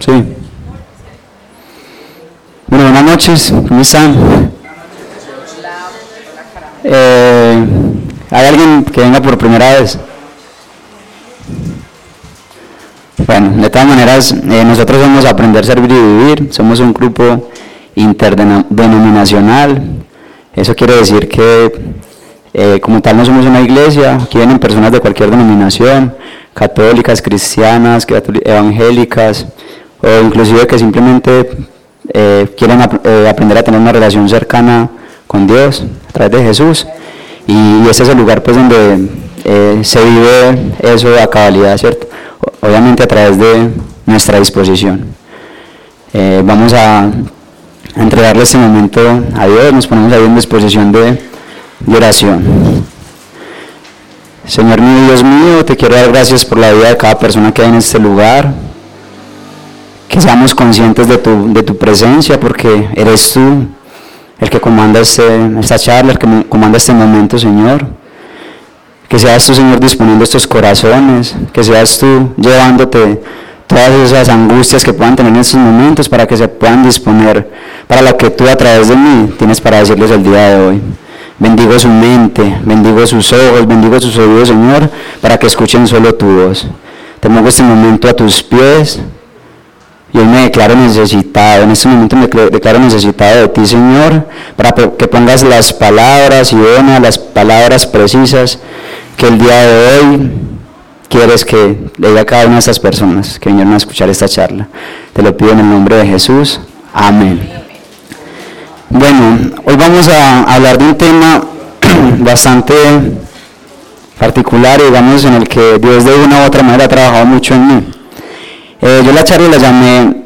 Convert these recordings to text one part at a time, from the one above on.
Sí. Bueno, buenas noches, ¿cómo están? Eh, ¿Hay alguien que venga por primera vez? Bueno, de todas maneras, eh, nosotros vamos a aprender, servir y vivir. Somos un grupo interdenominacional. Eso quiere decir que eh, como tal no somos una iglesia, aquí vienen personas de cualquier denominación, católicas, cristianas, evangélicas, o inclusive que simplemente eh, quieren aprender a tener una relación cercana con Dios a través de Jesús. Y, ese es el lugar pues donde se vive eso a cabalidad, ¿cierto? obviamente a través de nuestra disposición. Eh, vamos a, entregarle este momento a Dios, nos ponemos ahí en disposición de, oración. Señor mío, Dios mío, te quiero dar gracias por la vida de cada persona que hay en este lugar, que seamos conscientes de tu, de tu presencia, porque eres tú el que comanda este, esta charla, el que comanda este momento, Señor. Que seas tú, Señor, disponiendo estos corazones, que seas tú llevándote todas esas angustias que puedan tener en estos momentos para que se puedan disponer para lo que tú a través de mí tienes para decirles el día de hoy. Bendigo su mente, bendigo sus ojos, bendigo sus oídos, Señor, para que escuchen solo tu voz. Te pongo este momento a tus pies. Y hoy me declaro necesitado, en este momento me declaro necesitado de ti, Señor, para que pongas las palabras y idóneas, las palabras precisas que el día de hoy quieres que le diga a cada una de estas personas que vinieron a escuchar esta charla. Te lo pido en el nombre de Jesús. Amén. Bueno, hoy vamos a hablar de un tema bastante particular, digamos, en el que Dios de una u otra manera ha trabajado mucho en mí. Eh, yo la charla la llamé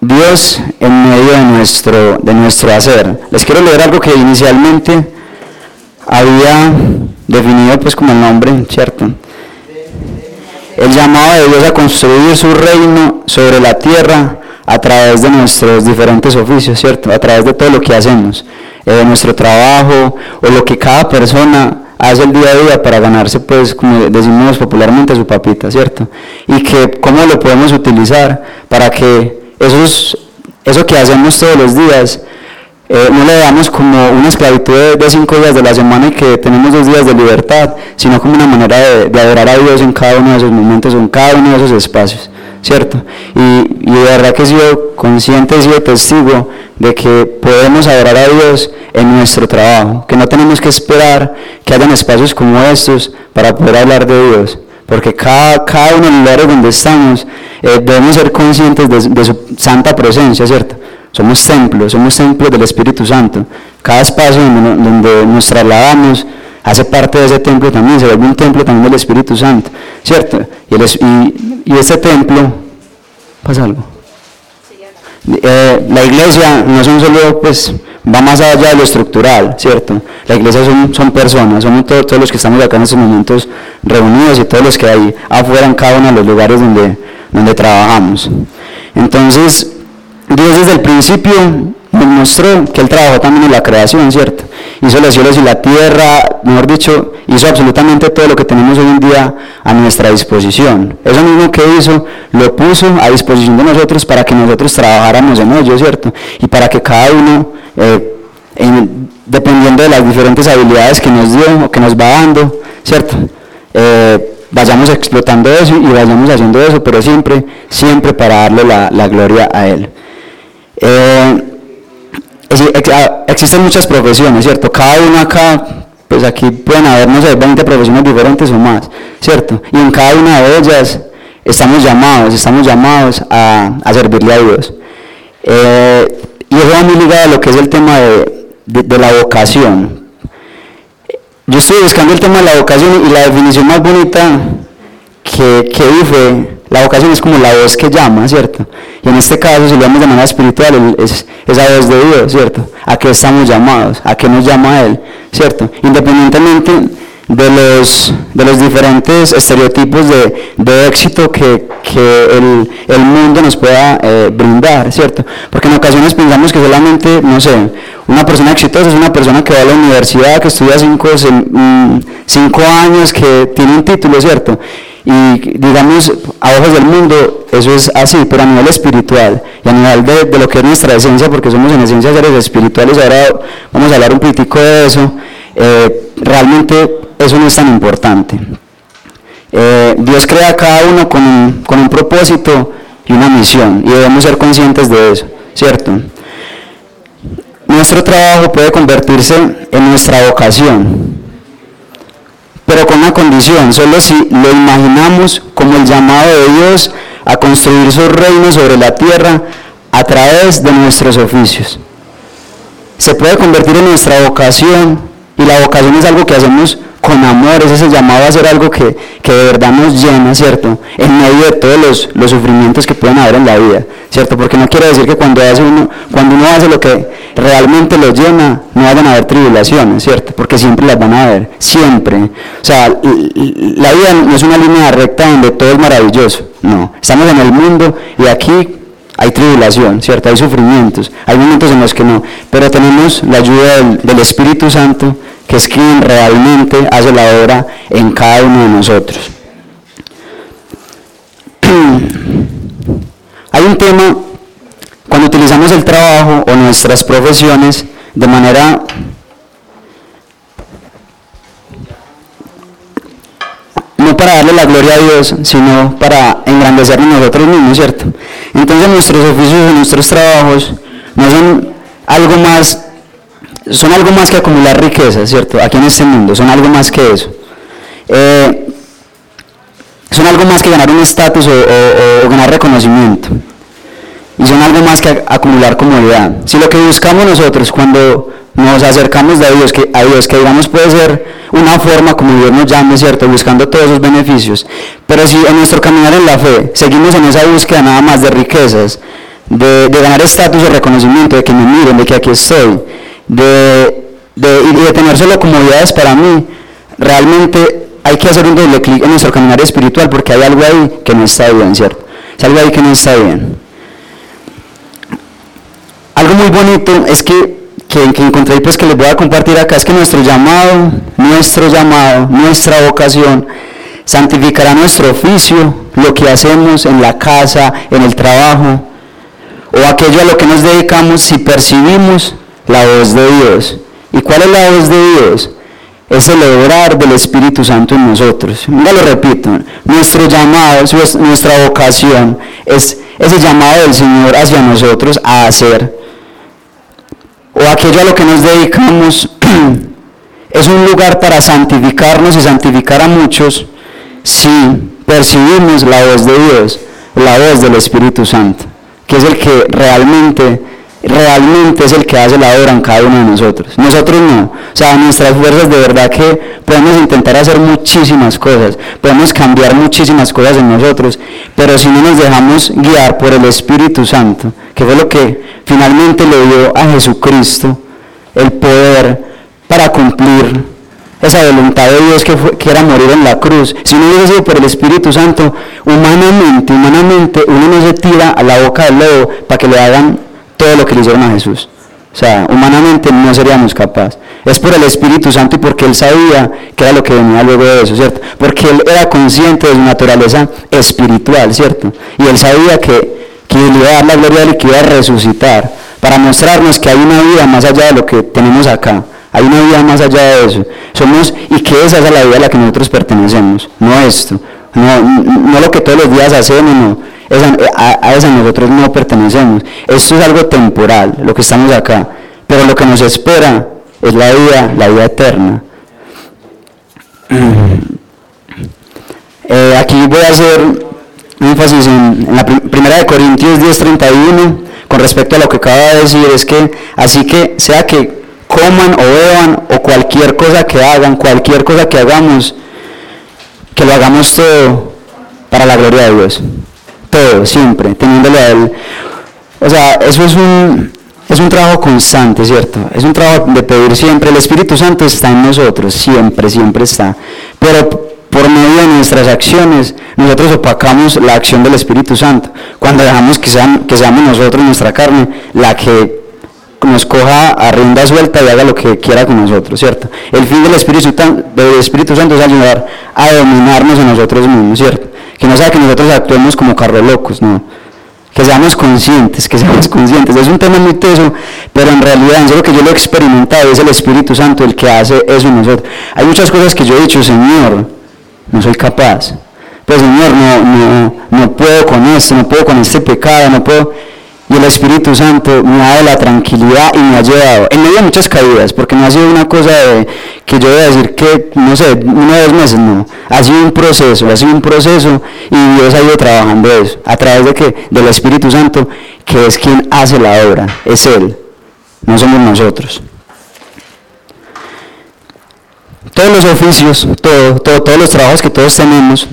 Dios en medio de nuestro, de nuestro hacer. Les quiero leer algo que inicialmente había definido pues como el nombre, ¿cierto? El llamado de Dios a construir su reino sobre la tierra a través de nuestros diferentes oficios, ¿cierto? A través de todo lo que hacemos, eh, nuestro trabajo o lo que cada persona hace el día a día para ganarse, pues, como decimos popularmente, su papita, ¿cierto? Y que cómo lo podemos utilizar para que esos, eso que hacemos todos los días eh, no le damos como una esclavitud de, cinco días de la semana y que tenemos dos días de libertad, sino como una manera de, adorar a Dios en cada uno de esos momentos en cada uno de esos espacios, ¿cierto? Y, de verdad que he sido consciente, he sido testigo de que podemos adorar a Dios en nuestro trabajo, que no tenemos que esperar que hayan espacios como estos para poder hablar de Dios, porque cada, cada uno de los lugares donde estamos eh, debemos ser conscientes de su santa presencia, ¿cierto? Somos templos, somos templos del Espíritu Santo. Cada espacio donde, nos trasladamos hace parte de ese templo también, se vuelve un templo también del Espíritu Santo, ¿cierto? Y, y, ese templo, ¿pasa algo? Eh, la iglesia no son solo, pues, va más allá de lo estructural, ¿cierto? La iglesia son, son personas, somos todos, los que estamos acá en estos momentos reunidos y todos los que hay afuera en cada uno de los lugares donde, donde trabajamos. Entonces, desde el principio nos mostró que Él trabajó también en la creación, ¿cierto? Hizo los cielos y la tierra, mejor dicho, hizo absolutamente todo lo que tenemos hoy en día a nuestra disposición. Eso mismo que hizo, lo puso a disposición de nosotros para que nosotros trabajáramos en ello, ¿cierto? Y para que cada uno, eh, dependiendo de las diferentes habilidades que nos dio o que nos va dando, ¿cierto? Eh, vayamos explotando eso y vayamos haciendo eso, pero siempre, siempre para darle la gloria a Él. Eh, ah, existen muchas profesiones, ¿cierto? Cada una acá, pues aquí pueden haber, no sé, 20 profesiones diferentes o más, ¿cierto? Y en cada una de ellas estamos llamados, estamos llamados a, servirle a Dios. Eh, y eso va muy ligado a lo que es el tema de, la vocación. Yo estoy buscando el tema de la vocación y la definición más bonita que, que fue la vocación es como la voz que llama, ¿cierto? Y en este caso, si lo vemos de manera espiritual, es esa voz de Dios, ¿cierto? ¿A qué estamos llamados? ¿A qué nos llama Él? ¿Cierto? Independientemente de los, de los diferentes estereotipos de, éxito que, el, mundo nos pueda eh, brindar, ¿cierto? Porque en ocasiones pensamos que solamente, no sé, una persona exitosa es una persona que va a la universidad, que estudia cinco, mm, cinco años, que tiene un título, ¿cierto? Y digamos, a ojos del mundo, eso es así, pero a nivel espiritual y a nivel de, lo que es nuestra esencia, porque somos en esencia seres espirituales, ahora vamos a hablar un poquitico de eso, eh, realmente eso no es tan importante. Eh, Dios crea a cada uno con un, con un propósito y una misión, y debemos ser conscientes de eso, ¿cierto? Nuestro trabajo puede convertirse en nuestra vocación, pero con una condición, solo si lo imaginamos como el llamado de Dios a construir su reino sobre la tierra a través de nuestros oficios. Se puede convertir en nuestra vocación y la vocación es algo que hacemos con amor, es ese llamado a hacer algo que, de verdad nos llena, ¿cierto? En medio de todos los, sufrimientos que pueden haber en la vida, ¿cierto? Porque no quiere decir que cuando, hace uno, cuando uno hace lo que realmente lo llena, no vayan a haber tribulaciones, ¿cierto? Porque siempre las van a haber, siempre. O sea, la vida no es una línea recta donde todo es maravilloso, no. Estamos en el mundo y aquí hay tribulación, ¿cierto? Hay sufrimientos, hay momentos en los que no, pero tenemos la ayuda del, del Espíritu Santo que es quien realmente hace la obra en cada uno de nosotros. Hay un tema, cuando utilizamos el trabajo o nuestras profesiones de manera no para darle la gloria a Dios, sino para engrandecernos nosotros mismos, ¿cierto? Entonces nuestros oficios, nuestros trabajos no son algo más son algo más que acumular riqueza, ¿cierto? Aquí en este mundo, son algo más que eso. Eh, son algo más que ganar un estatus o, ganar reconocimiento. Y son algo más que acumular comodidad. Si lo que buscamos nosotros cuando nos acercamos a Dios, que, a Dios, que digamos puede ser una forma como Dios nos llame, ¿cierto? Buscando todos esos beneficios. Pero si en nuestro caminar en la fe seguimos en esa búsqueda nada más de riquezas, de, de ganar estatus o reconocimiento, de que me miren, de que aquí estoy, de, de, y de tener solo comodidades para mí, realmente hay que hacer un doble clic en nuestro caminar espiritual porque hay algo ahí que no está bien, ¿cierto? Hay algo ahí que no está bien. Algo muy bonito es que, que, que encontré pues que les voy a compartir acá es que nuestro llamado, nuestro llamado, nuestra vocación santificará nuestro oficio, lo que hacemos en la casa, en el trabajo, o aquello a lo que nos dedicamos si percibimos la voz de Dios. ¿Y cuál es la voz de Dios? Es el obrar del Espíritu Santo en nosotros. Ya lo repito, nuestro llamado, nuestra vocación es ese llamado del Señor hacia nosotros a hacer. O aquello a lo que nos dedicamos es un lugar para santificarnos y santificar a muchos si percibimos la voz de Dios, la voz del Espíritu Santo, que es el que realmente realmente es el que hace la obra en cada uno de nosotros. Nosotros no. O sea, nuestras fuerzas de verdad que podemos intentar hacer muchísimas cosas, podemos cambiar muchísimas cosas en nosotros, pero si no nos dejamos guiar por el Espíritu Santo, que fue lo que finalmente le dio a Jesucristo el poder para cumplir esa voluntad de Dios que, fue, que era morir en la cruz. Si no hubiese sido por el Espíritu Santo, humanamente, humanamente, uno no se tira a la boca del lobo para que le hagan todo lo que le hicieron a Jesús. O sea, humanamente no seríamos capaces. Es por el Espíritu Santo y porque Él sabía que era lo que venía luego de eso, ¿cierto? Porque Él era consciente de su naturaleza espiritual, ¿cierto? Y Él sabía que, que le iba a dar la gloria y que iba a resucitar para mostrarnos que hay una vida más allá de lo que tenemos acá. Hay una vida más allá de eso. Somos, y que esa es la vida a la que nosotros pertenecemos, no esto. No, no lo que todos los días hacemos, no a, esa nosotros no pertenecemos. Esto es algo temporal, lo que estamos acá. Pero lo que nos espera es la vida, la vida eterna. Eh, aquí voy a hacer énfasis en, la primera de Corintios 10:31 con respecto a lo que acaba de decir, es que así que sea que coman o beban o cualquier cosa que hagan, cualquier cosa que hagamos, que lo hagamos todo para la gloria de Dios siempre, teniéndole a Él. O sea, eso es un, es un trabajo constante, ¿cierto? Es un trabajo de pedir siempre. El Espíritu Santo está en nosotros, siempre, siempre está. Pero por medio de nuestras acciones, nosotros opacamos la acción del Espíritu Santo. Cuando dejamos que, sean, que seamos nosotros, nuestra carne, la que nos coja a rienda suelta y haga lo que quiera con nosotros, ¿cierto? El fin del Espíritu, del Espíritu Santo es ayudar a dominarnos a nosotros mismos, ¿cierto? Que no sea que nosotros actuemos como carros locos, no. Que seamos conscientes, que seamos conscientes. Es un tema muy teso, pero en realidad, en serio que yo lo he experimentado, es el Espíritu Santo el que hace eso en nosotros. Hay muchas cosas que yo he dicho, Señor, no soy capaz. Pues Señor, no, no, no puedo con esto, no puedo con este pecado, no puedo y el Espíritu Santo me ha dado la tranquilidad y me ha llevado, en medio de muchas caídas, porque no ha sido una cosa de, que yo voy a decir que, no sé, o dos meses, no, ha sido un proceso, ha sido un proceso y Dios ha ido trabajando eso, a través de que, del Espíritu Santo, que es quien hace la obra, es Él, no somos nosotros. Todos los oficios, todo, todos los trabajos que todos tenemos,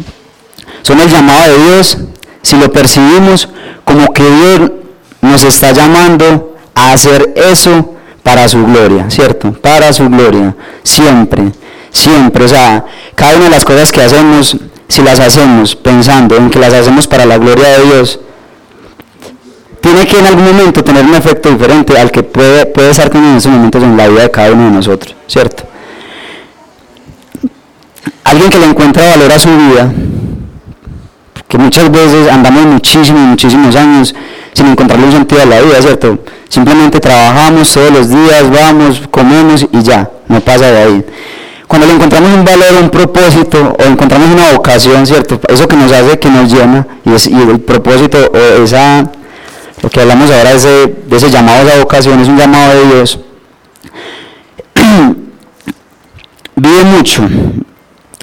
son el llamado de Dios si lo percibimos como que Dios nos está llamando a hacer eso para su gloria, ¿cierto? Para su gloria, siempre, siempre. O sea, cada una de las cosas que hacemos, si las hacemos pensando en que las hacemos para la gloria de Dios, tiene que en algún momento tener un efecto diferente al que puede, puede estar teniendo en esos momentos en la vida de cada uno de nosotros, ¿cierto? Alguien que le encuentra valor a su vida, que muchas veces andamos muchísimos, muchísimos años sin encontrarle un sentido a la vida, ¿cierto? Simplemente trabajamos todos los días, vamos, comemos y ya, no pasa de ahí. Cuando le encontramos un valor, un propósito o encontramos una vocación, ¿cierto? Eso que nos hace, que nos llena y, es, el propósito o esa, lo que hablamos ahora de ese llamado a esa vocación, es un llamado de Dios. Vive mucho,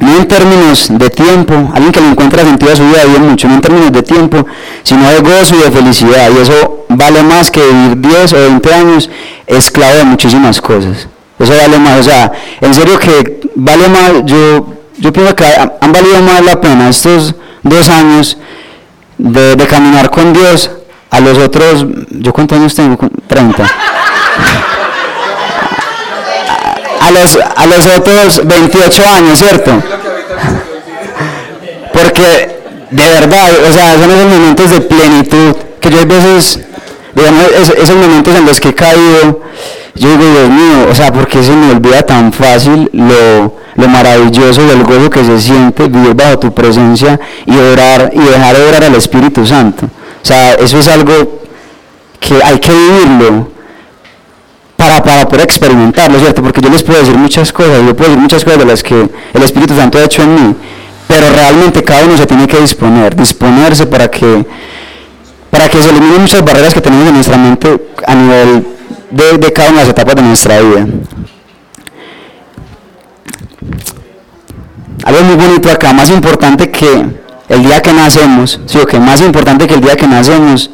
no en términos de tiempo, alguien que le encuentra sentido a su vida vive mucho, no en términos de tiempo, sino de gozo y de felicidad. Y eso vale más que vivir 10 o 20 años esclavo de muchísimas cosas. Eso vale más, o sea, en serio que vale más, yo, yo pienso que han valido más la pena estos dos años de, de caminar con Dios a los otros, ¿yo cuántos años tengo? 30 a los, a los otros 28 años, ¿cierto? Porque de verdad, o sea, son esos momentos de plenitud que yo a veces, digamos, esos momentos en los que he caído, yo digo, Dios mío, o sea, porque se me olvida tan fácil lo, lo maravilloso y el gozo que se siente vivir bajo tu presencia y orar y dejar de orar al Espíritu Santo. O sea, eso es algo que hay que vivirlo para, para poder experimentarlo, ¿cierto? Porque yo les puedo decir muchas cosas, yo puedo decir muchas cosas de las que el Espíritu Santo ha hecho en mí, pero realmente cada uno se tiene que disponer, disponerse para que, para que se eliminen muchas barreras que tenemos en nuestra mente a nivel de, de cada una de las etapas de nuestra vida. Algo muy bonito acá, más importante que el día que nacemos, sí, que más importante que el día que nacemos,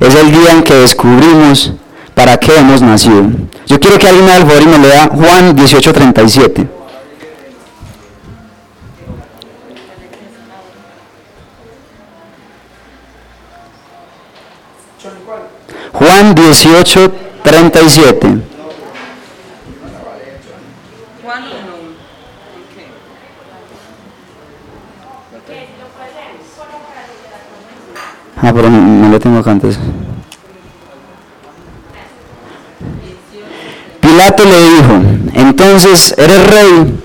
es el día en que descubrimos para qué hemos nacido. Yo quiero que alguien me haga y me lea Juan 18:37. Juan 18:37. Ah, pero no, lo tengo acá antes. Pilato le dijo, entonces, ¿eres rey?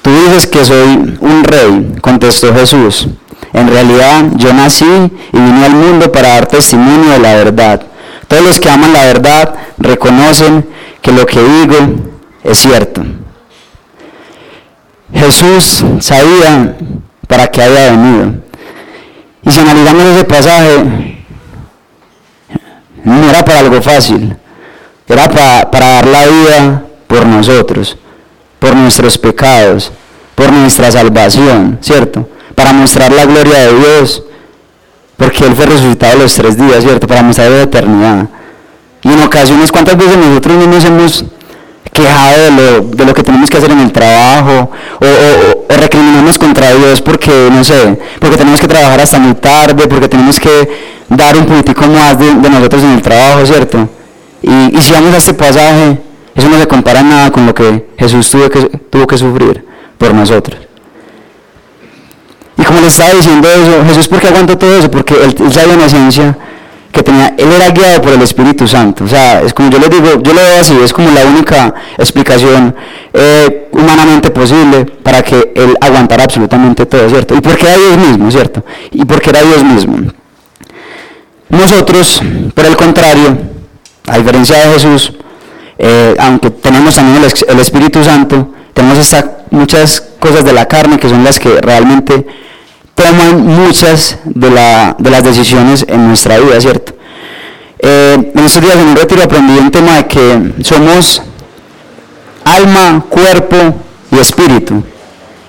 Tú dices que soy un rey, contestó Jesús. En realidad yo nací y vine al mundo para dar testimonio de la verdad. Todos los que aman la verdad reconocen que lo que digo es cierto. Jesús sabía para qué había venido. Y si analizamos ese pasaje, no era para algo fácil era para, dar la vida por nosotros, por nuestros pecados, por nuestra salvación, ¿cierto? Para mostrar la gloria de Dios, porque Él fue resucitado los tres días, ¿cierto? Para mostrar la eternidad. Y en ocasiones, ¿cuántas veces nosotros no nos hemos quejado de lo, de lo que tenemos que hacer en el trabajo o, o, recriminamos contra Dios porque, no sé, porque tenemos que trabajar hasta muy tarde, porque tenemos que dar un poquitico más de nosotros en el trabajo, ¿cierto? Y, si vamos a este pasaje, eso no se compara nada con lo que Jesús tuvo que, tuvo que sufrir por nosotros. Y como le estaba diciendo eso, Jesús, ¿por qué aguantó todo eso? Porque él, sabía en esencia que tenía, él era guiado por el Espíritu Santo. O sea, es como yo le digo, yo lo veo así, es como la única explicación eh, humanamente posible para que él aguantara absolutamente todo, ¿cierto? Y porque era Dios mismo, ¿cierto? Y porque era Dios mismo. Nosotros, por el contrario, a diferencia de Jesús, eh, aunque tenemos también el, Espíritu Santo, tenemos muchas cosas de la carne que son las que realmente toman muchas de, las decisiones en nuestra vida, ¿cierto? Eh, en estos días en un retiro aprendí un tema de que somos alma, cuerpo y espíritu.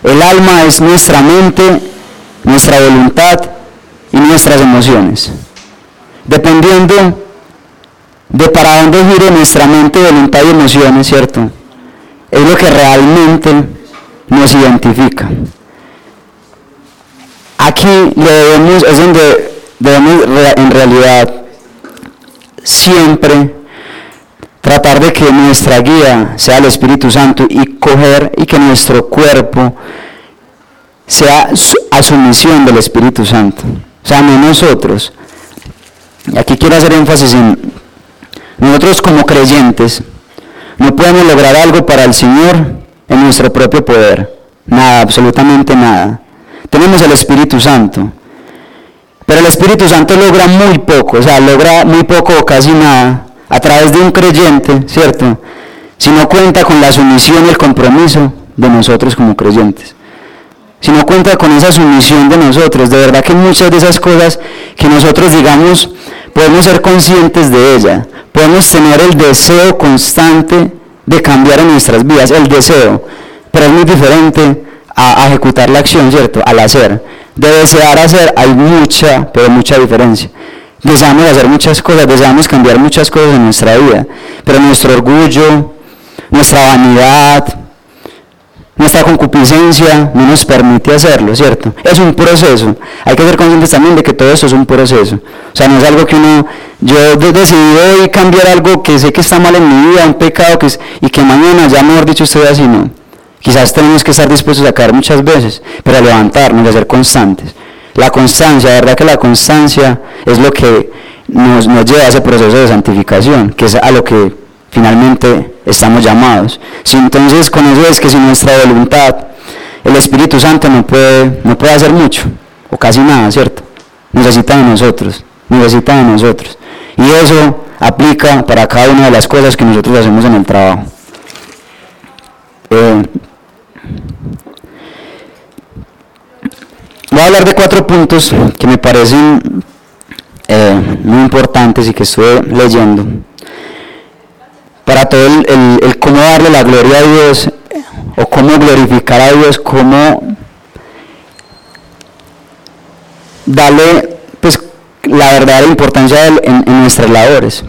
El alma es nuestra mente, nuestra voluntad y nuestras emociones. Dependiendo de para dónde gire nuestra mente, voluntad y emociones, ¿cierto? Es lo que realmente nos identifica. Aquí debemos, es donde debemos en realidad siempre tratar de que nuestra guía sea el Espíritu Santo y coger y que nuestro cuerpo sea a su misión del Espíritu Santo. O sea, no nosotros. Y aquí quiero hacer énfasis en nosotros como creyentes no podemos lograr algo para el Señor en nuestro propio poder. Nada, absolutamente nada. Tenemos el Espíritu Santo. Pero el Espíritu Santo logra muy poco, o sea, logra muy poco o casi nada a través de un creyente, ¿cierto? Si no cuenta con la sumisión y el compromiso de nosotros como creyentes. Si no cuenta con esa sumisión de nosotros, de verdad que muchas de esas cosas que nosotros digamos, podemos ser conscientes de ella, podemos tener el deseo constante de cambiar en nuestras vidas, el deseo, pero es muy diferente a, ejecutar la acción, ¿cierto? Al hacer. De desear hacer hay mucha, pero mucha diferencia. Deseamos hacer muchas cosas, deseamos cambiar muchas cosas en nuestra vida, pero nuestro orgullo, nuestra vanidad, nuestra concupiscencia no nos permite hacerlo, ¿cierto? Es un proceso. Hay que ser conscientes también de que todo esto es un proceso. O sea, no es algo que uno, yo decidí hoy cambiar algo que sé que está mal en mi vida, un pecado que es, y que mañana ya mejor dicho estoy así, no. Quizás tenemos que estar dispuestos a caer muchas veces, pero a levantarnos, a ser constantes. La constancia, la verdad que la constancia es lo que nos, nos lleva a ese proceso de santificación, que es a lo que finalmente estamos llamados. Si entonces con eso es que sin nuestra voluntad el Espíritu Santo no puede, no puede hacer mucho, o casi nada, ¿cierto? Necesita de nosotros, necesita de nosotros. Y eso aplica para cada una de las cosas que nosotros hacemos en el trabajo. Eh, voy a hablar de cuatro puntos que me parecen eh, muy importantes y que estuve leyendo para todo el, cómo darle la gloria a Dios o cómo glorificar a Dios, cómo darle la importancia en, nuestras labores,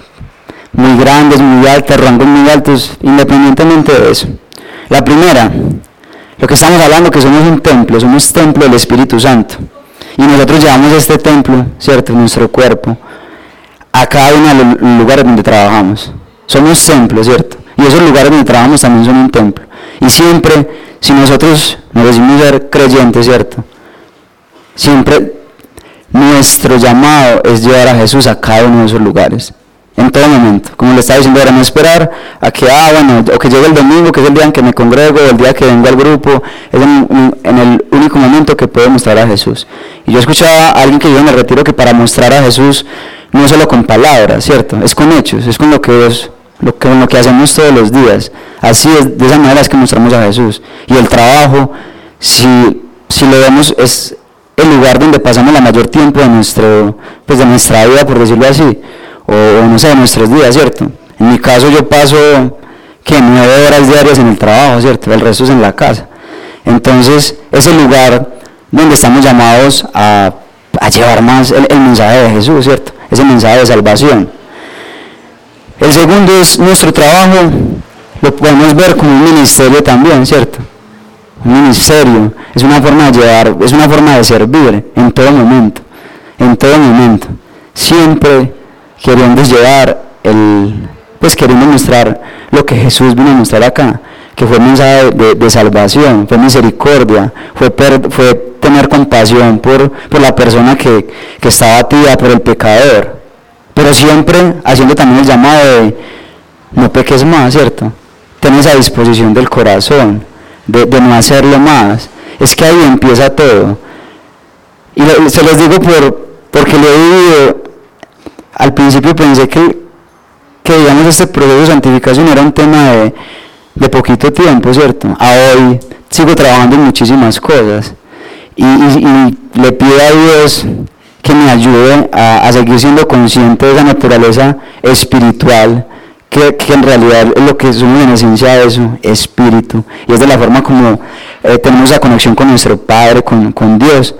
muy grandes, muy altas, rangos muy altos, independientemente de eso. La primera, lo que estamos hablando que somos un templo, somos templo del Espíritu Santo. Y nosotros llevamos este templo, ¿cierto? Nuestro cuerpo, a cada uno de los lugares donde trabajamos. Somos templos, ¿cierto? Y esos lugares donde trabajamos también son un templo. Y siempre, si nosotros nos decimos ser creyentes, ¿cierto? Siempre nuestro llamado es llevar a Jesús a cada uno de esos lugares. En todo momento. Como le estaba diciendo ahora, no esperar a que, ah, bueno, o que llegue el domingo, que es el día en que me congrego, el día que venga al grupo, es en, el único momento que puedo mostrar a Jesús. Y yo escuchaba a alguien que en el retiro que para mostrar a Jesús no solo con palabras, ¿cierto? Es con hechos, es con lo que Dios lo que, lo que hacemos todos los días. Así es, de esa manera es que mostramos a Jesús. Y el trabajo, si, si lo vemos, es el lugar donde pasamos la mayor tiempo de, nuestro, pues de nuestra vida, por decirlo así, o, no sé, de nuestros días, ¿cierto? En mi caso yo paso, que nueve horas diarias en el trabajo, ¿cierto? El resto es en la casa. Entonces, es el lugar donde estamos llamados a, llevar más el, el mensaje de Jesús, ¿cierto? Ese mensaje de salvación. El segundo es nuestro trabajo, lo podemos ver como un ministerio también, ¿cierto? Un ministerio, es una forma de llevar, es una forma de servir en todo momento, en todo momento. Siempre queriendo llevar el, pues queriendo mostrar lo que Jesús vino a mostrar acá, que fue mensaje de, salvación, fue misericordia, fue, fue tener compasión por, por la persona que, que estaba atida por el pecador pero siempre haciendo también el llamado de no peques más, ¿cierto? Ten esa disposición del corazón de, no hacerlo más. Es que ahí empieza todo. Y se los digo por, porque lo he vivido. Al principio pensé que, que digamos, este proceso de santificación era un tema de, de poquito tiempo, ¿cierto? A hoy sigo trabajando en muchísimas cosas y, le pido a Dios que me ayude a, seguir siendo consciente de esa naturaleza espiritual que, en realidad lo que somos en esencia de eso, espíritu. Y es de la forma como eh, tenemos la conexión con nuestro Padre, con, Dios.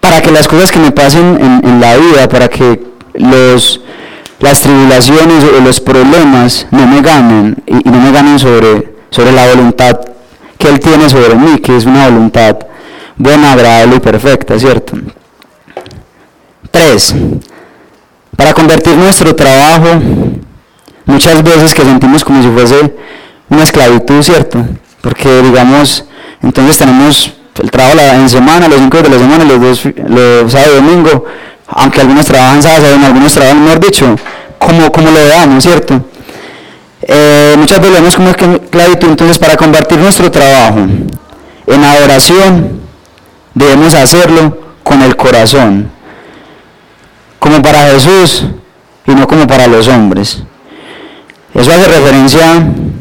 Para que las cosas que me pasen en, la vida, para que los, las tribulaciones o los problemas no me ganen y, no me ganen sobre, sobre la voluntad que Él tiene sobre mí, que es una voluntad buena, agradable y perfecta, ¿cierto? Tres, para convertir nuestro trabajo, muchas veces que sentimos como si fuese una esclavitud, ¿cierto? Porque digamos, entonces tenemos el trabajo en semana, los cinco de la semana, los dos, los sábado y domingo, aunque algunos trabajan sábado, algunos trabajan, mejor dicho, como, como lo veamos, ¿cierto? Eh, muchas veces vemos como esclavitud, entonces para convertir nuestro trabajo en adoración, debemos hacerlo con el corazón, como para Jesús y no como para los hombres. Eso hace referencia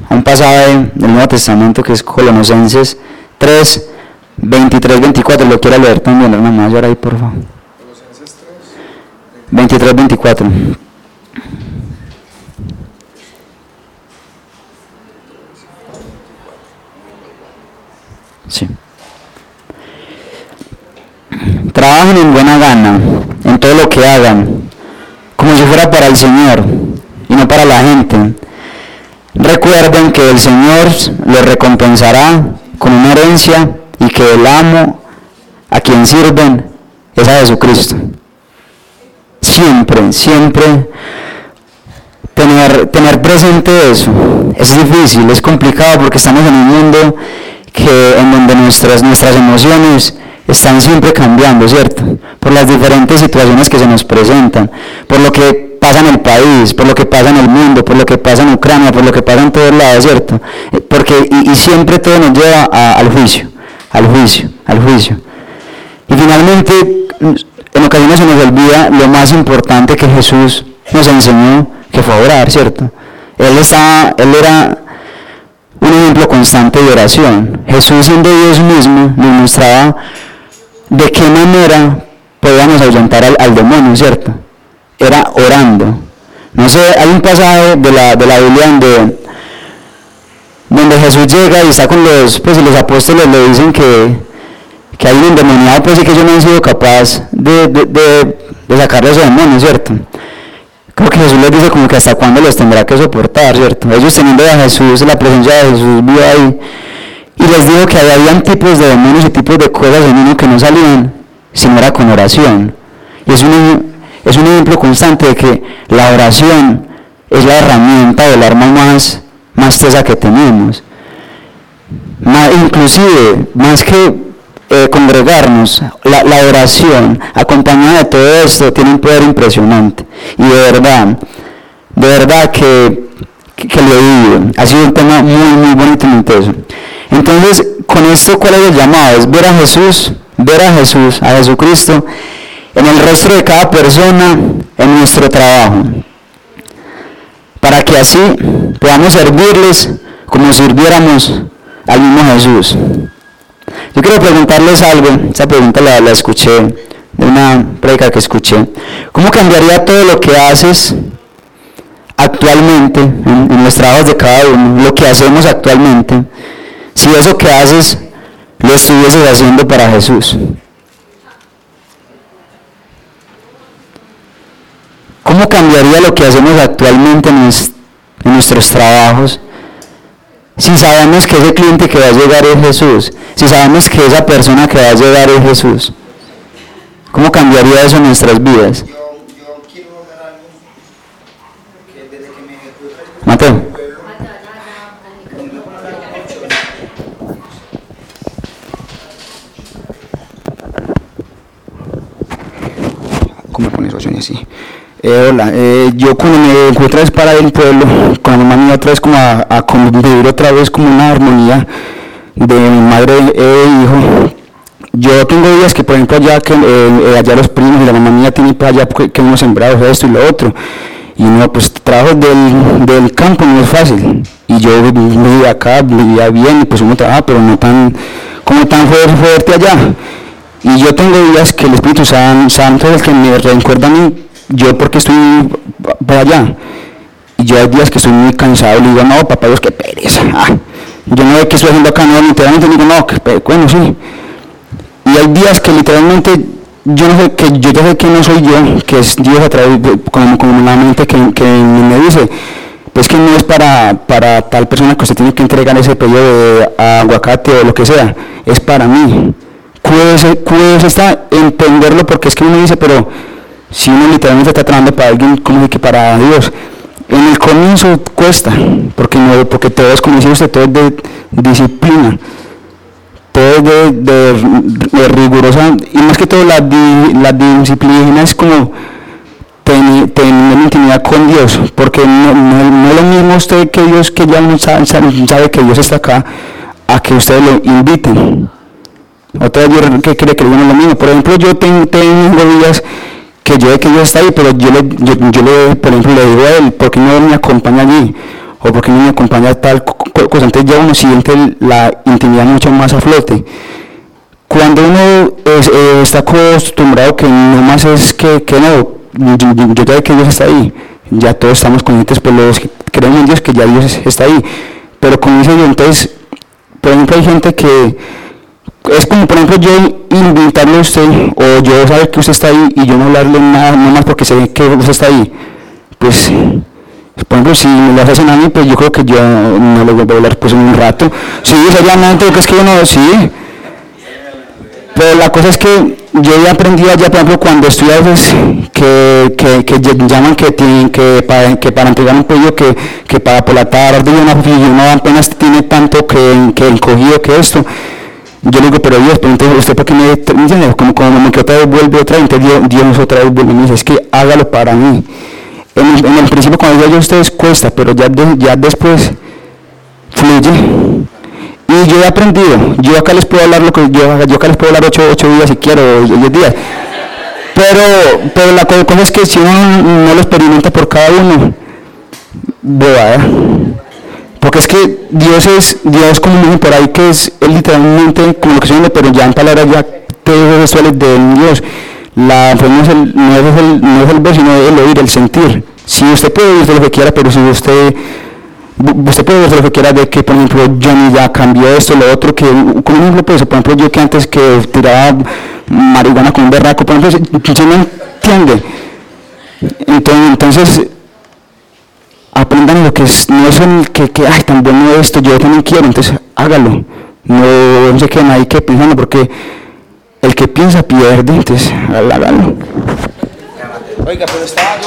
a un pasaje del Nuevo Testamento que es Colosenses 3, 23, 24. Lo quiero leer también, hermano mayor ahí, por favor. 23, 24. Sí. Trabajen en buena gana, en todo lo que hagan, como si fuera para el Señor y no para la gente. Recuerden que el Señor les recompensará con una herencia y que el amo a quien sirven es a Jesucristo. Siempre, siempre tener, tener presente eso. Es difícil, es complicado porque estamos en un mundo que, en donde nuestras, nuestras emociones están siempre cambiando, ¿cierto? Por las diferentes situaciones que se nos presentan, por lo que pasa en el país, por lo que pasa en el mundo, por lo que pasa en Ucrania, por lo que pasa en todos lados, ¿cierto? Porque, y, siempre todo nos lleva al juicio, al juicio, al juicio. Y finalmente, en ocasiones se nos olvida lo más importante que Jesús nos enseñó, que fue orar, ¿cierto? Él, estaba, él era un ejemplo constante de oración. Jesús siendo Dios mismo nos mostraba de qué manera podíamos ahuyentar al, demonio, ¿cierto? Era orando. No sé, hay un pasaje de la, de la Biblia donde, donde Jesús llega y está con los, pues los apóstoles le dicen que, que hay un endemoniado, pues y que yo no he sido capaz de, de, de, de sacarle esos demonios, ¿cierto? Creo que Jesús les dice como que hasta cuándo los tendrá que soportar, ¿cierto? Ellos teniendo a Jesús, la presencia de Jesús vive ahí, y les digo que había tipos de demonios y tipos de cosas en uno que no salían si no era con oración. Y es un, ejemplo constante de que la oración es la herramienta o el arma más, más tesa que tenemos. inclusive, más que eh, congregarnos, la, oración acompañada de todo esto tiene un poder impresionante. Y de verdad, de verdad que, que, lo he vivido. Ha sido un tema muy, muy bonito y muy. Entonces, con esto, ¿cuál es el llamado? Es ver a Jesús, ver a Jesús, a Jesucristo, en el rostro de cada persona, en nuestro trabajo, para que así podamos servirles como sirviéramos al mismo Jesús. Yo quiero preguntarles algo, esa pregunta la, escuché de una predica que escuché. ¿Cómo cambiaría todo lo que haces actualmente, en, en los trabajos de cada uno, lo que hacemos actualmente? Si eso que haces lo estuvieses haciendo para Jesús? ¿Cómo cambiaría lo que hacemos actualmente en, nuestros trabajos? Si sabemos que ese cliente que va a llegar es Jesús, si sabemos que esa persona que va a llegar es Jesús, ¿cómo cambiaría eso en nuestras vidas? Mateo. Eh, hola, eh, yo cuando me encuentro otra vez para el pueblo, con mi mamá otra vez como a, a, convivir otra vez como una armonía de mi madre e hijo. Yo tengo días que por ejemplo allá que eh, allá los primos y la mamá mía tienen para allá que hemos sembrado esto y lo otro. Y no, pues trabajo del, del campo no es fácil. Y yo vivía acá, vivía bien, y pues uno trabaja, pero no tan, como tan fuerte, fuerte allá. Y yo tengo días que el Espíritu Santo es el que me recuerda a mí, yo porque estoy para allá. Y yo hay días que estoy muy cansado y digo, no, papá, Dios, qué pereza. Ah, yo no sé qué estoy haciendo acá, no, literalmente digo, no, qué bueno, sí. Y hay días que literalmente yo no sé, que yo sé que no soy yo, que es Dios a través de, como, como la mente que, que me dice, pues que no es para, para tal persona que usted tiene que entregar ese pedido de aguacate o lo que sea, es para mí. Cuídese, está entenderlo porque es que uno dice, pero si uno literalmente está trabajando para alguien, como que para Dios, en el comienzo cuesta, porque no, porque todo es como usted, todo es de disciplina, todo es de, rigurosa, y más que todo la, la disciplina es como tener, intimidad con Dios, porque no, no, es lo mismo usted que Dios, que ya no sabe, sabe, que Dios está acá, a que ustedes lo inviten. Otra vez yo que cree que no es lo mismo. Por ejemplo, yo tengo, tengo días que yo sé que Dios está ahí, pero yo le, yo, le, por ejemplo, le digo a él, ¿por qué no me acompaña allí? O ¿por qué no me acompaña tal cosa? Entonces ya uno siente la intimidad mucho más a flote. Cuando uno eh, está acostumbrado que no más es que, que no, yo, yo, sé que Dios está ahí, ya todos estamos conscientes, por los que creemos en Dios, que ya Dios está ahí. Pero como dice yo, entonces, por ejemplo, hay gente que es como, por ejemplo, yo invitarle a usted, o yo saber que usted está ahí y yo no hablarle nada, no más porque sé que usted está ahí. Pues, por ejemplo, si me lo hacen a mí, pues yo creo que yo no le voy a hablar pues en un rato. Sí, obviamente, que es que yo no, sí. Pero la cosa es que yo he aprendido allá, por ejemplo, cuando estoy a veces que, que, que llaman que tienen que para, que para entregar un pollo que, que para por la tarde y uno apenas tiene tanto que, que encogido que esto. Yo le digo, pero Dios, pero entonces usted por qué me entiende? Como, como que otra vez vuelve otra vez, entonces Dios, Dios otra vez vuelve y me dice, es que hágalo para mí. En el, principio cuando yo a ustedes cuesta, pero ya, ya después fluye. Y yo he aprendido, yo acá les puedo hablar lo que yo, yo acá les puedo hablar ocho, ocho días si quiero, diez días. Pero, pero la cosa es que si uno no lo experimenta por cada uno, bobada. Porque es que Dios es, Dios como un por ahí que es literalmente como lo que se pero ya en palabras ya te suele de Dios. La, pues no, es el, no, es el, no es el ver, sino el oír, el sentir. Si usted puede oír lo que quiera, pero si usted usted puede ver lo que quiera de que, por ejemplo, Johnny ya cambió esto, lo otro, que, como ejemplo, pues, por ejemplo, yo que antes que tiraba marihuana con un berraco, por ejemplo, ¿se no entiende? Entonces, entonces aprendan lo que es, no es el que, que, ay, tan bueno esto, yo también quiero, entonces hágalo. No, no se queden ahí que pensando, porque el que piensa pierde, entonces hágalo. Oiga, pero estaba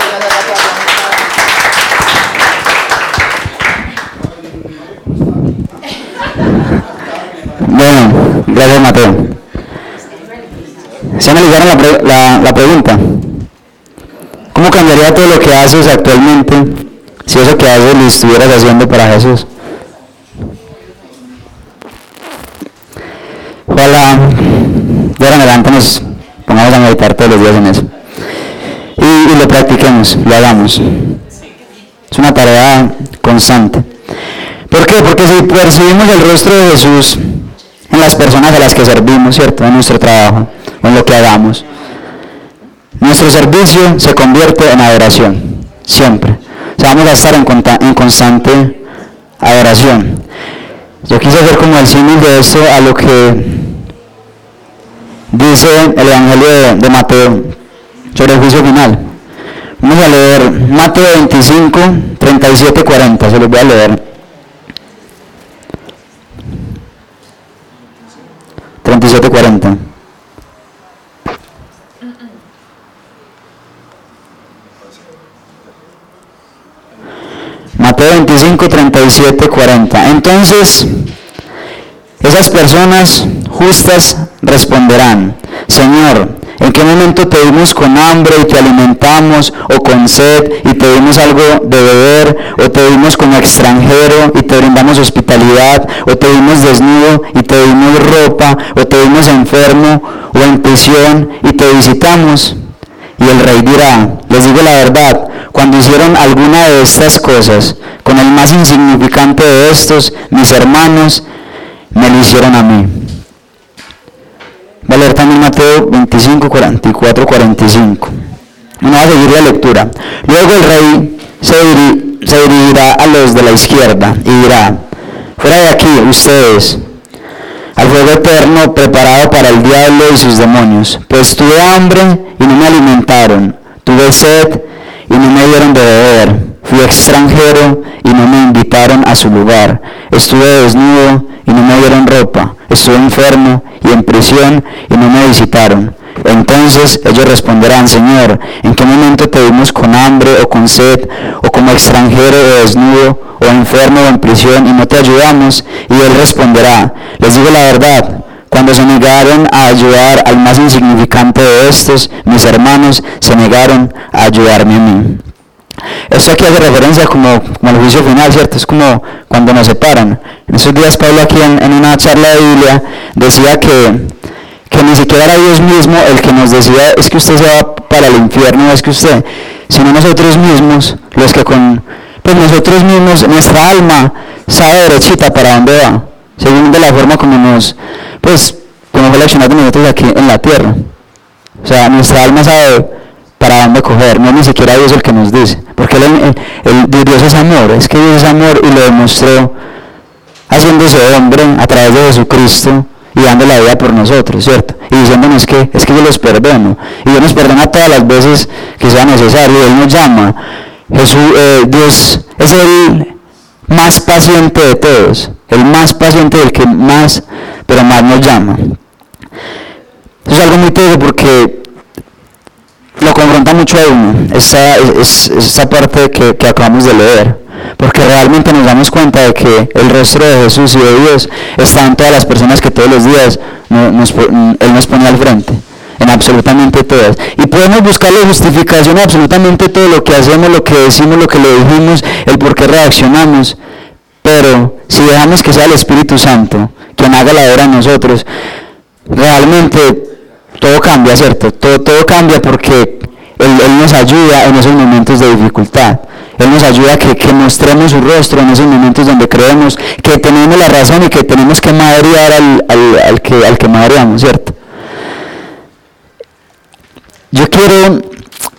Bueno, gracias Mateo. Se analizaron la, la, la pregunta. ¿Cómo cambiaría todo lo que haces actualmente si eso que haces lo estuvieras haciendo para Jesús? Ojalá de ahora en adelante nos pongamos a meditar todos los días en eso. Y, y lo practiquemos, lo hagamos. Es una tarea constante. ¿Por qué? Porque si percibimos el rostro de Jesús, en las personas a las que servimos, ¿cierto? En nuestro trabajo, en lo que hagamos. Nuestro servicio se convierte en adoración, siempre vamos a estar en, en constante adoración. Yo quise hacer como el símil de esto a lo que dice el Evangelio de, de Mateo sobre el juicio final. Vamos a leer Mateo 25, 37, 40, se los voy a leer. 37, 40. 35, 37, 40. Entonces, esas personas justas responderán, Señor, ¿en qué momento te dimos con hambre y te alimentamos o con sed y te dimos algo de beber o te dimos como extranjero y te brindamos hospitalidad o te dimos desnudo y te dimos ropa o te dimos enfermo o en prisión y te visitamos? Y el rey dirá, les digo la verdad, cuando hicieron alguna de estas cosas con el más insignificante de estos, mis hermanos, me lo hicieron a mí. Va a leer también Mateo 25, 44, 45. Uno va a seguir la lectura. Luego el rey se, dirigirá a los de la izquierda y dirá, fuera de aquí ustedes, al fuego eterno preparado para el diablo y sus demonios, pues tuve hambre y no me alimentaron, tuve sed y no me dieron de beber, fui extranjero y no me invitaron a su lugar, estuve desnudo y no me dieron ropa, estuve enfermo y en prisión y no me visitaron. Entonces ellos responderán, Señor, ¿en qué momento te vimos con hambre o con sed o como extranjero o desnudo o enfermo o en prisión y no te ayudamos? Y él responderá, les digo la verdad, cuando se negaron a ayudar al más insignificante de estos, mis hermanos se negaron a ayudarme a mí. Esto aquí hace referencia como, como al juicio final, ¿cierto? Es como cuando nos separan. En esos días Pablo aquí en, una charla de Biblia decía que, que ni siquiera era Dios mismo el que nos decía es que usted se va para el infierno, es que usted, sino nosotros mismos, los que con, pues nosotros mismos, nuestra alma sabe derechita para dónde va, según de la forma como nos, pues, como fue la de nosotros aquí en la tierra. O sea, nuestra alma sabe para dónde coger, no es ni siquiera Dios el que nos dice, porque el, Dios es amor, es que Dios es amor y lo demostró haciéndose hombre a través de Jesucristo y dando la vida por nosotros, ¿cierto? Y diciéndonos que es que yo los perdono, y Dios nos perdona todas las veces que sea necesario, Él nos llama, Jesús, eh, Dios es el más paciente de todos, el más paciente del que más, pero más nos llama. Eso es algo muy terrible porque lo confronta mucho a uno, esta, esta parte que, acabamos de leer, porque realmente nos damos cuenta de que el rostro de Jesús y de Dios está en todas las personas que todos los días Él nos pone al frente, en absolutamente todas. Y podemos buscarle justificación a absolutamente todo lo que hacemos, lo que decimos, lo que le dijimos, el por qué reaccionamos, pero si dejamos que sea el Espíritu Santo quien haga la obra en nosotros, realmente todo cambia, ¿cierto? Todo, todo cambia porque él, nos ayuda en esos momentos de dificultad. Él nos ayuda a que, mostremos su rostro en esos momentos donde creemos que tenemos la razón y que tenemos que madrear al, que, al que madreamos, ¿cierto? Yo quiero,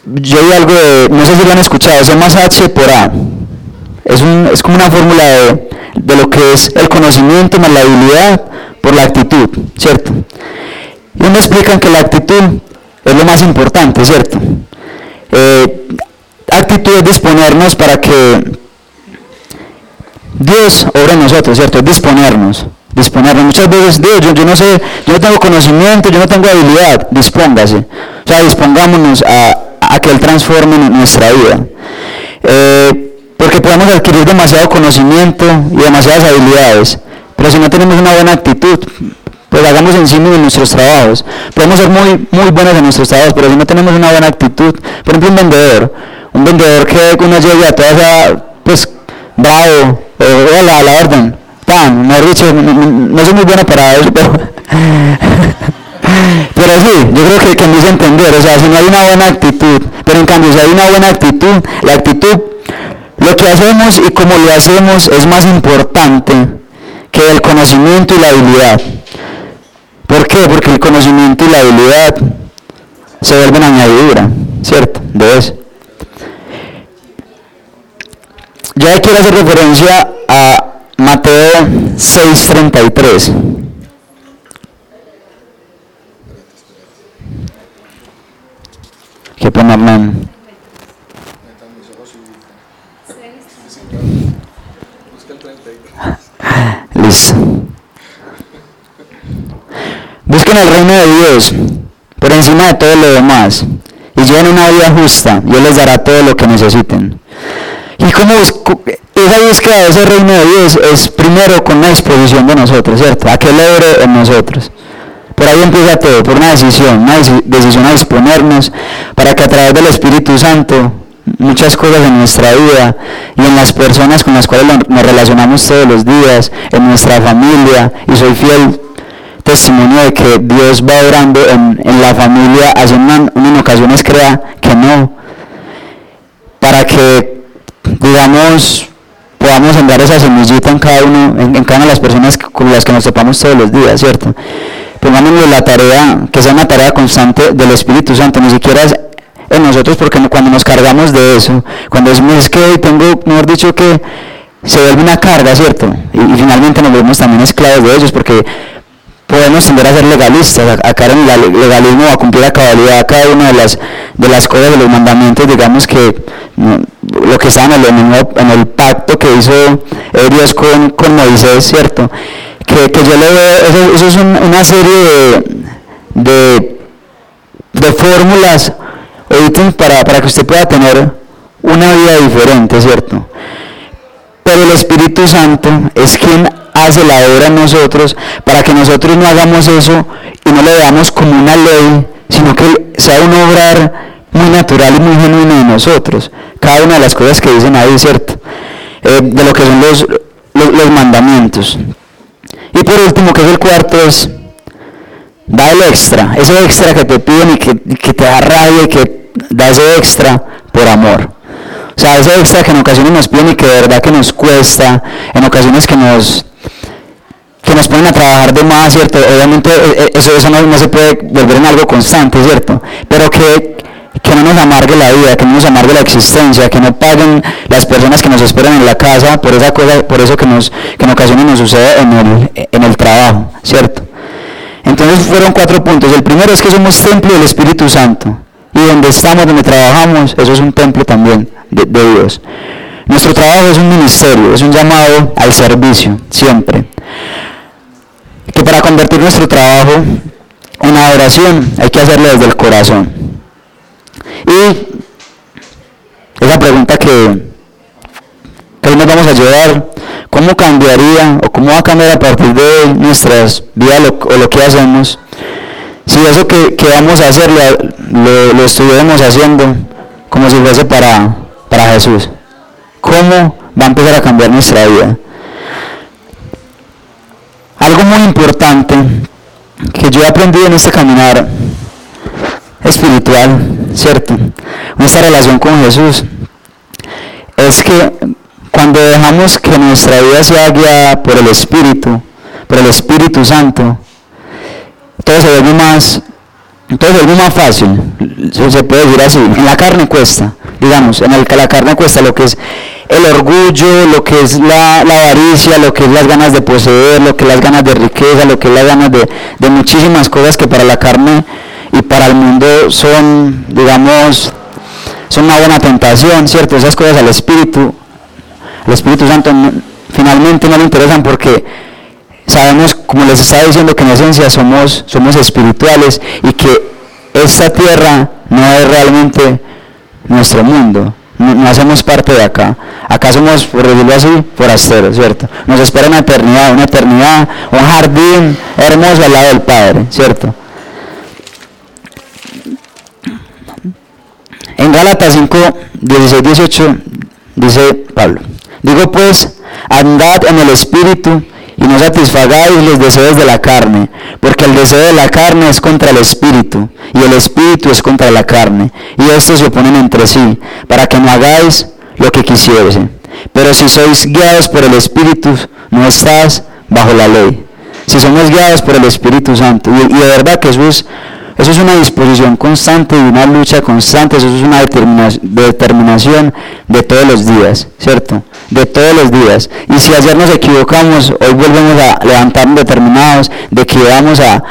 yo hay algo de, no sé si lo han escuchado, es más H por A. Es, un, es como una fórmula de, de lo que es el conocimiento más la habilidad por la actitud, ¿cierto? Y me explican que la actitud es lo más importante, ¿cierto? Eh, actitud es disponernos para que Dios obre en nosotros, ¿cierto? Es disponernos, disponernos. Muchas veces, Dios, yo, no sé, yo no tengo conocimiento, yo no tengo habilidad, dispóngase. O sea, dispongámonos a, que Él transforme nuestra vida. Eh, porque podemos adquirir demasiado conocimiento y demasiadas habilidades, pero si no tenemos una buena actitud, pues hagamos encima de nuestros trabajos. Podemos ser muy, muy buenos en nuestros trabajos, pero si no tenemos una buena actitud, por ejemplo un vendedor, un vendedor que uno llegue a toda esa, pues, bravo, o hola, a la orden, tan, no, dicho, no, soy muy bueno para eso, pero, pero sí, yo creo que, que me hice entender, o sea, si no hay una buena actitud, pero en cambio si hay una buena actitud, la actitud, lo que hacemos y cómo lo hacemos es más importante que el conocimiento y la habilidad. ¿Por qué? Porque el conocimiento y la habilidad se vuelven añadidura, ¿cierto? De eso. Yo quiero hacer referencia a Mateo 6:33. ¿Qué ponerme? Listo. Busquen el reino de Dios por encima de todo lo demás y lleven una vida justa Él les dará todo lo que necesiten. Y como esa búsqueda de ese reino de Dios es primero con la exposición de nosotros, ¿cierto? A que Él en nosotros. Por ahí empieza todo, por una decisión, una decisión a disponernos para que a través del Espíritu Santo muchas cosas en nuestra vida y en las personas con las cuales nos relacionamos todos los días, en nuestra familia, y soy fiel testimonio de que Dios va orando en, la familia, así en ocasiones crea que no, para que, digamos, podamos sembrar esa semillita en cada uno, en, cada una de las personas con las que nos topamos todos los días, ¿cierto? Pongámosle la tarea, que sea una tarea constante del Espíritu Santo, ni siquiera en nosotros porque cuando nos cargamos de eso, cuando es que tengo, mejor dicho, que se vuelve una carga, ¿cierto? Y, finalmente nos volvemos también esclavos de ellos porque podemos tender a ser legalistas, a, caer en el legalismo, a cumplir a cabalidad cada una de las, de las cosas, de los mandamientos, digamos que lo que está en el, pacto que hizo Dios con, con, Moisés, ¿cierto? Que, que yo le veo, eso, es una serie de, de, fórmulas para, para que usted pueda tener una vida diferente, ¿cierto? Pero el Espíritu Santo es quien hace la obra en nosotros para que nosotros no hagamos eso y no lo veamos como una ley, sino que sea un obrar muy natural y muy genuino de nosotros. Cada una de las cosas que dicen ahí, ¿cierto? Eh, de lo que son los, los, mandamientos. Y por último, que es el cuarto, es da el extra, ese extra que te piden y que, que te da rabia y que da ese extra por amor. O sea, ese extra que en ocasiones nos piden y que de verdad que nos cuesta, en ocasiones que nos que nos ponen a trabajar de más, ¿cierto? Obviamente eh, eh, eso, eso no, se puede volver en algo constante, ¿cierto? Pero que, que no nos amargue la vida, que no nos amargue la existencia, que no paguen las personas que nos esperan en la casa por esa cosa, por eso que, nos, que en ocasiones nos sucede en el, en el trabajo, ¿cierto? Entonces fueron cuatro puntos. El primero es que somos templo del Espíritu Santo. Y donde estamos, donde trabajamos, eso es un templo también de, Dios. Nuestro trabajo es un ministerio, es un llamado al servicio, siempre que para convertir nuestro trabajo en una oración hay que hacerlo desde el corazón. Y esa pregunta que, que hoy nos vamos a llevar, ¿cómo cambiaría o cómo va a cambiar a partir de nuestras vidas o lo que hacemos? Si eso que, vamos a hacer lo, lo, estuviéramos haciendo como si fuese para, para Jesús, ¿cómo va a empezar a cambiar nuestra vida? Algo muy importante que yo he aprendido en este caminar espiritual, ¿cierto? Nuestra relación con Jesús, es que cuando dejamos que nuestra vida sea guiada por el Espíritu, por el Espíritu Santo, todo se vuelve más, se vuelve más fácil, se puede decir así, en la carne cuesta, digamos, en el, la carne cuesta lo que es el orgullo, lo que es la, avaricia, lo que es las ganas de poseer, lo que es las ganas de riqueza, lo que es las ganas de, de muchísimas cosas que para la carne y para el mundo son, digamos, son una buena tentación, ¿cierto? Esas cosas al Espíritu, al Espíritu Santo finalmente no le interesan porque sabemos, como les estaba diciendo, que en esencia somos, somos espirituales y que esta tierra no es realmente nuestro mundo no, hacemos parte de acá. Acá somos, por decirlo así, forasteros, ¿cierto? Nos espera una eternidad, una eternidad, un jardín hermoso al lado del Padre, ¿cierto? En Gálatas 5, 16, 18 dice Pablo, digo pues, andad en el Espíritu y no satisfagáis los deseos de la carne, porque el deseo de la carne es contra el espíritu, y el espíritu es contra la carne, y estos se oponen entre sí, para que no hagáis lo que quisiese. Pero si sois guiados por el espíritu, no estás bajo la ley. Si somos guiados por el Espíritu Santo, y, de verdad que eso es, una disposición constante y una lucha constante, eso es una determinación de todos los días, ¿cierto? de todos los días. Y si ayer nos equivocamos, hoy volvemos a levantarnos determinados de que vamos a,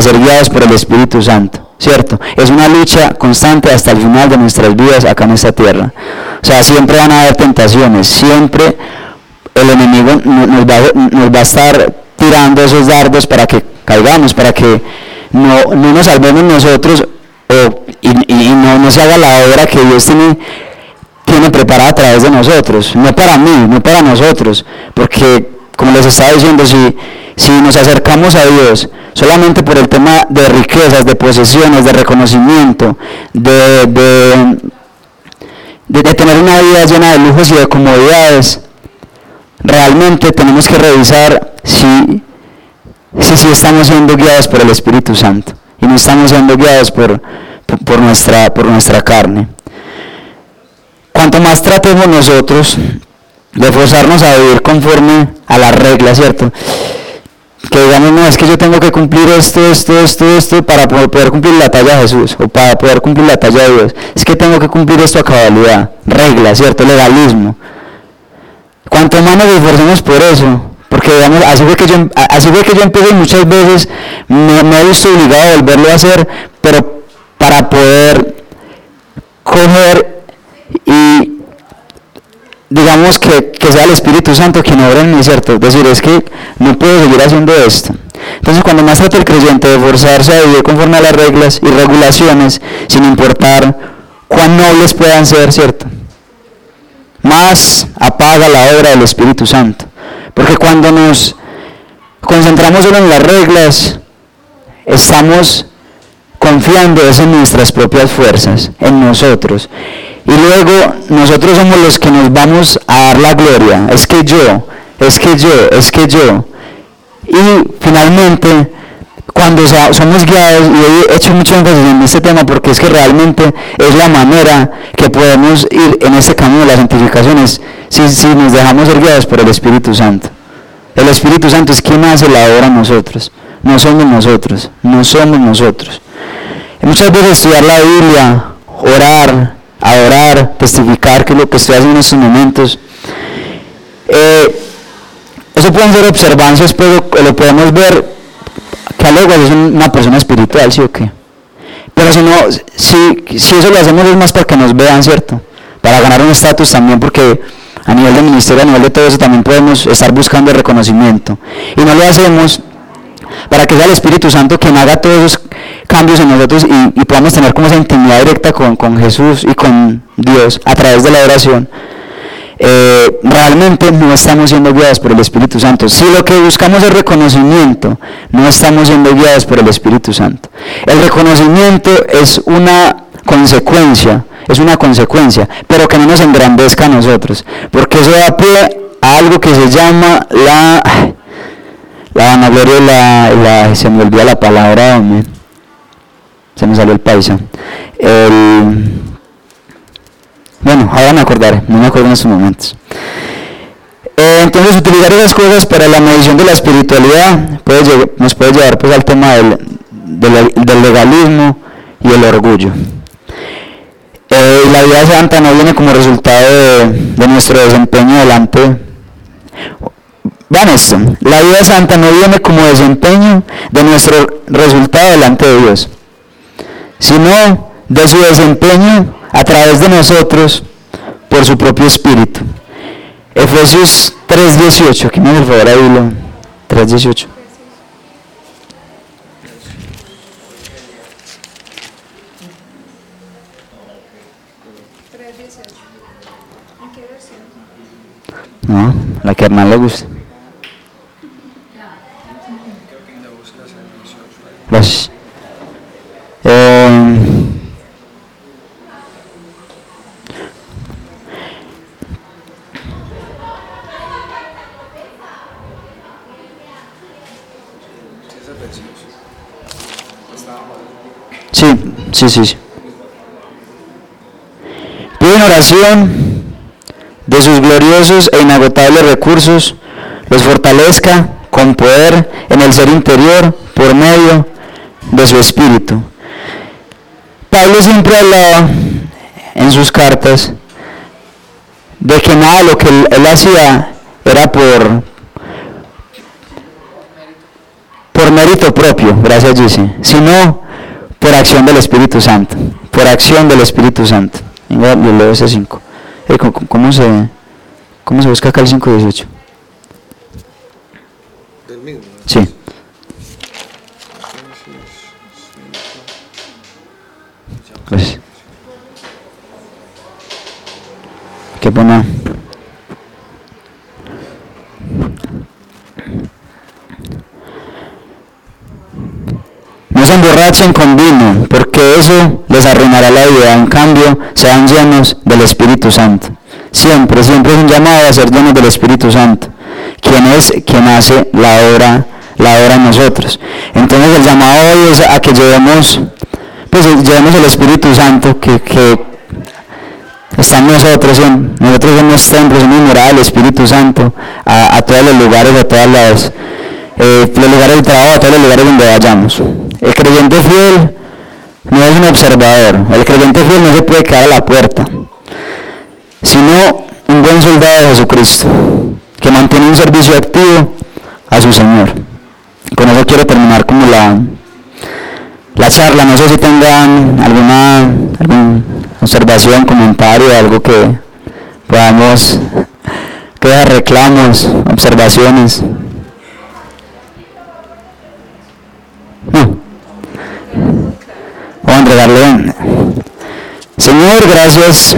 ser guiados por el Espíritu Santo. ¿Cierto? Es una lucha constante hasta el final de nuestras vidas acá en esta tierra. O sea, siempre van a haber tentaciones, siempre el enemigo nos va, a estar tirando esos dardos para que caigamos, para que no, nos salvemos nosotros y, no, no se haga la obra que Dios tiene tiene preparada a través de nosotros, no para mí, no para nosotros, porque como les estaba diciendo, si, si nos acercamos a Dios solamente por el tema de riquezas, de posesiones, de reconocimiento, de, de, tener una vida llena de lujos y de comodidades, realmente tenemos que revisar si, si, estamos siendo guiados por el Espíritu Santo y no estamos siendo guiados por, por, nuestra, por nuestra carne. Cuanto más tratemos nosotros de forzarnos a vivir conforme a las reglas, ¿cierto? Que digamos, no, es que yo tengo que cumplir esto, esto, esto, esto para poder cumplir la talla de Jesús o para poder cumplir la talla de Dios. Es que tengo que cumplir esto a cabalidad, reglas, ¿cierto? Legalismo. Cuanto más nos esforcemos por eso, así fue que yo, así fue que yo empecé muchas veces, me, me he visto obligado a volverlo a hacer, pero para poder coger y digamos que, sea el Espíritu Santo quien obra en mí, ¿cierto? Es decir, es que no puedo seguir haciendo esto. Entonces cuando más trata el creyente de forzarse a vivir conforme a las reglas y regulaciones, sin importar cuán nobles puedan ser, ¿cierto? Más apaga la obra del Espíritu Santo. Porque cuando nos concentramos solo en las reglas, estamos confiando en nuestras propias fuerzas, en nosotros. Y luego nosotros somos los que nos vamos a dar la gloria. Es que yo, es que yo, es que yo. Y finalmente, cuando somos guiados, y he hecho mucho énfasis en este tema porque es que realmente es la manera que podemos ir en este camino de las santificaciones si, si nos dejamos ser guiados por el Espíritu Santo. El Espíritu Santo es quien hace la obra a nosotros. No somos nosotros, no somos nosotros. muchas veces estudiar la Biblia, orar, adorar, testificar, que es lo que estoy haciendo en estos momentos. Eh, eso pueden ser observancias, pero lo podemos ver luego es una persona espiritual, ¿sí o qué? Pero si no, si, si eso lo hacemos es más para que nos vean, ¿cierto? Para ganar un estatus también, porque a nivel de ministerio, a nivel de todo eso, también podemos estar buscando reconocimiento. Y no lo hacemos para que sea el Espíritu Santo quien haga todos esos cambios en nosotros y, podamos tener como esa intimidad directa con, Jesús y con Dios a través de la oración, eh, realmente no estamos siendo guiados por el Espíritu Santo. Si lo que buscamos es reconocimiento, no estamos siendo guiados por el Espíritu Santo. El reconocimiento es una consecuencia, es una consecuencia, pero que no nos engrandezca a nosotros, porque eso da pie a algo que se llama la la vanagloria la, la, se me olvida la palabra, se me salió el paisa. Bueno, ahora me acordaré, no me acuerdo en estos momentos. Eh, entonces, utilizar esas cosas para la medición de la espiritualidad nos puede llevar pues, al tema del, del, legalismo y el orgullo. Eh, la vida santa no viene como resultado de, de nuestro desempeño delante Vean esto, la vida santa no viene como desempeño de nuestro resultado delante de Dios, sino de su desempeño a través de nosotros por su propio espíritu. Efesios 3.18, aquí me el favor a 3.18. No, la que a le gusta. Gracias. Eh, sí, sí, sí. Piden oración de sus gloriosos e inagotables recursos, los fortalezca con poder en el ser interior por medio de su espíritu. Pablo siempre hablaba en sus cartas de que nada lo que él, hacía era por, por mérito propio, gracias dice, sino por acción del Espíritu Santo, por acción del Espíritu Santo. Venga, yo leo ese 5. ¿Cómo, se, ¿Cómo se busca acá el 5.18? Del mismo. Sí. Pues, ¿Qué pone? Emborrachen con vino, porque eso les arruinará la vida. En cambio, sean llenos del Espíritu Santo. Siempre, siempre es un llamado a ser llenos del Espíritu Santo, quien es quien hace la obra, la obra en nosotros. Entonces el llamado hoy es a que llevemos, pues llevemos el Espíritu Santo que, está en nosotros, nosotros somos templos, somos morada del Espíritu Santo a, todos los lugares, a todas las eh, los lugares de trabajo, a todos los lugares donde vayamos. El creyente fiel no es un observador, el creyente fiel no se puede quedar a la puerta, sino un buen soldado de Jesucristo, que mantiene un servicio activo a su Señor. Con eso quiero terminar como la, la charla, no sé si tengan alguna, observación, comentario, algo que podamos, que reclamos, observaciones. Vamos a Señor, gracias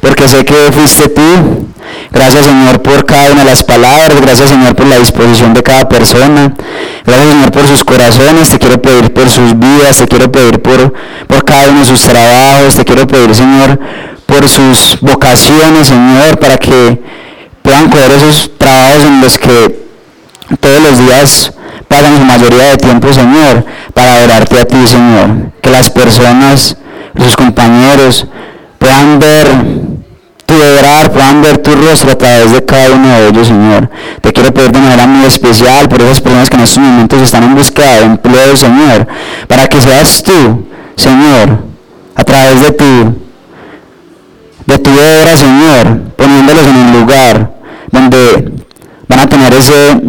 porque sé que fuiste tú. Gracias Señor por cada una de las palabras, gracias Señor por la disposición de cada persona, gracias Señor por sus corazones, te quiero pedir por sus vidas, te quiero pedir por, por cada uno de sus trabajos, te quiero pedir Señor por sus vocaciones Señor, para que puedan coger esos trabajos en los que todos los días pasan su mayoría de tiempo Señor, para adorarte a ti Señor, que las personas, sus compañeros, puedan ver tu obrar, puedan ver tu rostro a través de cada uno de ellos, Señor. Te quiero pedir de manera muy especial por esas personas que en estos momentos están en búsqueda de empleo, Señor, para que seas tú, Señor, a través de tu, de tu obra, Señor, poniéndolos en un lugar donde van a tener ese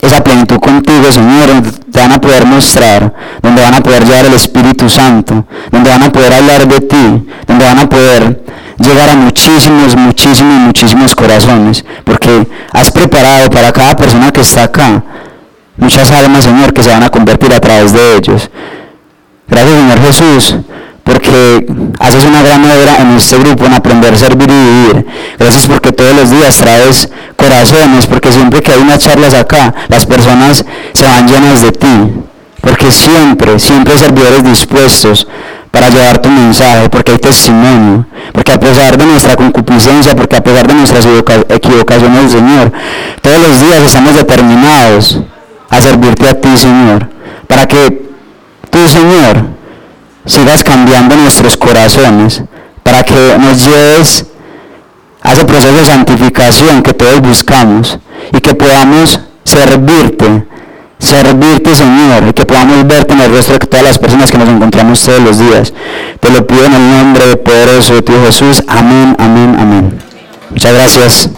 esa plenitud contigo, Señor, donde te van a poder mostrar, donde van a poder llevar el Espíritu Santo, donde van a poder hablar de ti, donde van a poder llegar a muchísimos, muchísimos, muchísimos corazones, porque has preparado para cada persona que está acá muchas almas, Señor, que se van a convertir a través de ellos. Gracias, Señor Jesús, porque haces una gran obra en este grupo, en aprender, servir y vivir. Gracias porque todos los días traes corazones, porque siempre que hay unas charlas acá, las personas se van llenas de ti. Porque siempre, siempre servidores dispuestos para llevar tu mensaje, porque hay testimonio, porque a pesar de nuestra concupiscencia, porque a pesar de nuestras equivocaciones, Señor, todos los días estamos determinados a servirte a ti, Señor, para que tú, Señor, sigas cambiando nuestros corazones, para que nos lleves a ese proceso de santificación que todos buscamos y que podamos servirte, servirte Señor y que podamos verte en el rostro de todas las personas que nos encontramos todos los días. Te lo pido en el nombre poderoso de tu Jesús. Amén, amén, amén. Muchas gracias.